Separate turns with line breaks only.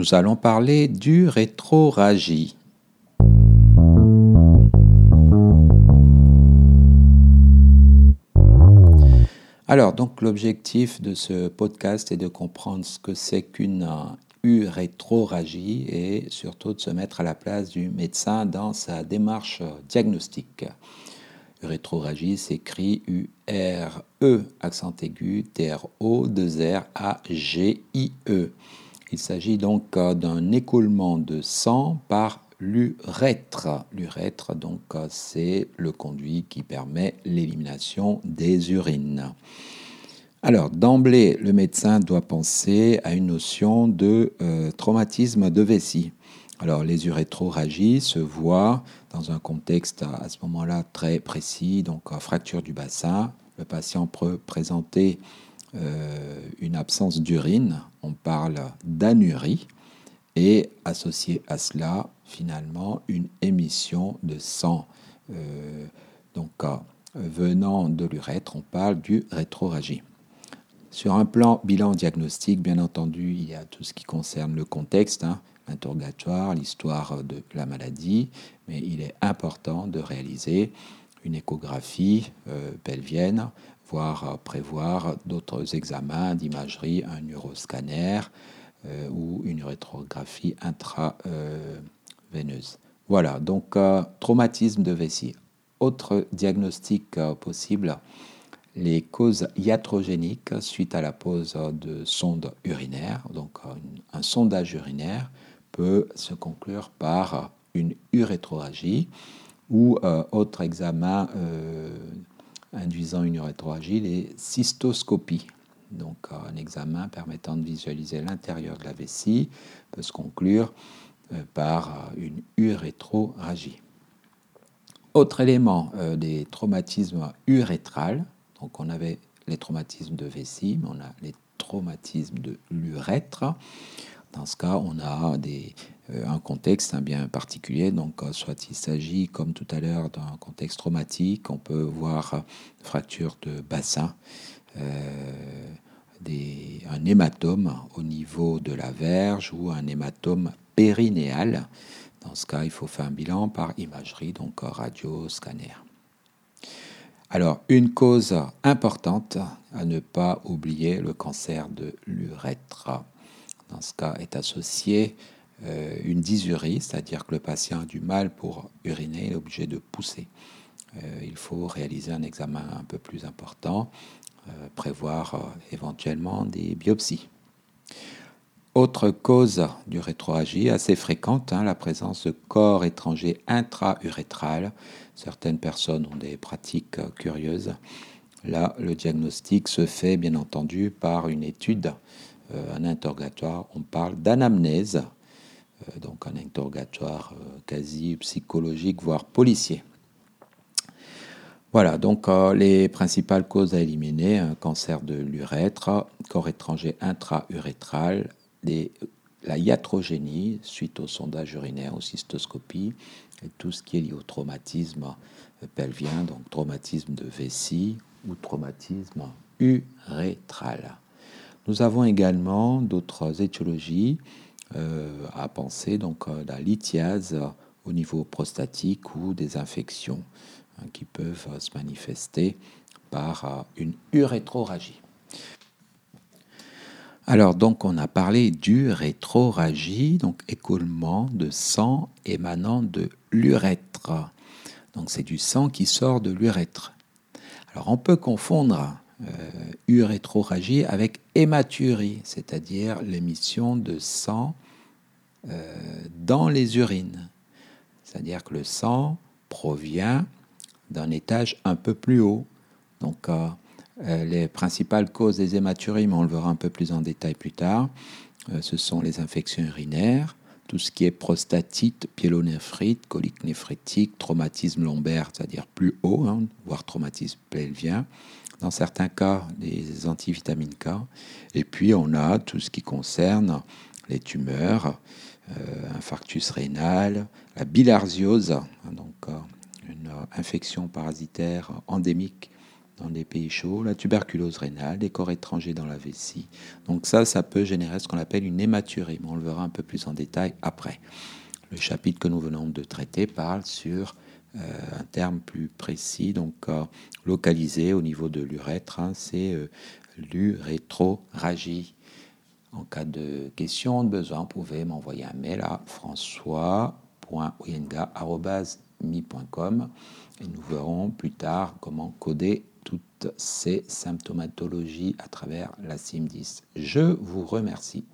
nous allons parler du rétroragie. Alors, donc l'objectif de ce podcast est de comprendre ce que c'est qu'une urétroragie et surtout de se mettre à la place du médecin dans sa démarche diagnostique. Urétroragie s'écrit U-R-E, accent aigu, T-R-O, 2-R-A-G-I-E. Il s'agit donc d'un écoulement de sang par l'urètre. L'urètre, donc, c'est le conduit qui permet l'élimination des urines. Alors, d'emblée, le médecin doit penser à une notion de euh, traumatisme de vessie. Alors, les urétroragies se voient dans un contexte à ce moment-là très précis, donc fracture du bassin. Le patient peut présenter euh, une absence d'urine, on parle d'anurie, et associé à cela, finalement, une émission de sang. Euh, donc, venant de l'urètre, on parle du rétroragie. Sur un plan bilan diagnostique, bien entendu, il y a tout ce qui concerne le contexte, hein, l'interrogatoire, l'histoire de la maladie, mais il est important de réaliser une échographie euh, pelvienne, voire prévoir d'autres examens d'imagerie, un neuroscanner euh, ou une rétrographie intraveineuse. voilà, donc euh, traumatisme de vessie. Autre diagnostic possible, les causes iatrogéniques suite à la pose de sonde urinaire. Donc un, sondage urinaire peut se conclure par une urétroragie ou euh, autre examen euh, induisant une urétroragie, les cystoscopies. Donc un examen permettant de visualiser l'intérieur de la vessie peut se conclure euh, par une urétroragie. Autre élément des traumatismes urétrales, donc on avait les traumatismes de vessie, mais on a les traumatismes de l'urètre. Dans ce cas, on a des, euh, un contexte bien particulier. Donc, euh, soit il s'agit, comme tout à l'heure, d'un contexte traumatique, on peut voir fracture de bassin, euh, un hématome au niveau de la verge ou un hématome périnéal. Dans ce cas, il faut faire un bilan par imagerie, donc radio, scanner. Alors, une cause importante à ne pas oublier, le cancer de l'urètre. Dans ce cas, est associé euh, une dysurie, c'est-à-dire que le patient a du mal pour uriner, il est obligé de pousser. Euh, il faut réaliser un examen un peu plus important, euh, prévoir éventuellement des biopsies. Autre cause du rétroagie assez fréquente, hein, la présence de corps étrangers intra-urétral. Certaines personnes ont des pratiques curieuses. Là, le diagnostic se fait bien entendu par une étude, un interrogatoire. On parle d'anamnèse, donc un interrogatoire euh, quasi psychologique, voire policier. Voilà, donc les principales causes à éliminer, un cancer de l'urètre, corps étranger intra-urétral, la iatrogénie suite au sondage urinaire, aux cystoscopie, et tout ce qui est lié au traumatisme pelvien, donc traumatisme de vessie ou traumatisme urétral. Nous avons également d'autres étiologies euh, à penser, donc euh, la lithiase au niveau prostatique ou des infections hein, qui peuvent se manifester par euh, une urétroragie. Alors donc on a parlé du rétroragie, donc écoulement de sang émanant de l'urètre. Donc c'est du sang qui sort de l'urètre. Alors on peut confondre euh, urétroragie avec hématurie, c'est-à-dire l'émission de sang euh, dans les urines. C'est-à-dire que le sang provient d'un étage un peu plus haut. Donc euh, euh, les principales causes des hématuries, mais on le verra un peu plus en détail plus tard, euh, ce sont les infections urinaires, tout ce qui est prostatite, pyélonéphrite, colique néphrétique, traumatisme lombaire, c'est-à-dire plus haut, hein, voire traumatisme pelvien. Dans certains cas, les antivitamines K. Et puis, on a tout ce qui concerne les tumeurs, euh, infarctus rénal, la bilharziose, hein, donc une infection parasitaire endémique dans des pays chauds, la tuberculose rénale, des corps étrangers dans la vessie. Donc ça, ça peut générer ce qu'on appelle une hématurie, mais on le verra un peu plus en détail après. Le chapitre que nous venons de traiter parle sur euh, un terme plus précis, donc euh, localisé au niveau de l'urètre, hein, c'est euh, l'urétroragie. En cas de question, de besoin, vous pouvez m'envoyer un mail à françois.oyenga.com et nous verrons plus tard comment coder toutes ces symptomatologies à travers la CIM10. Je vous remercie.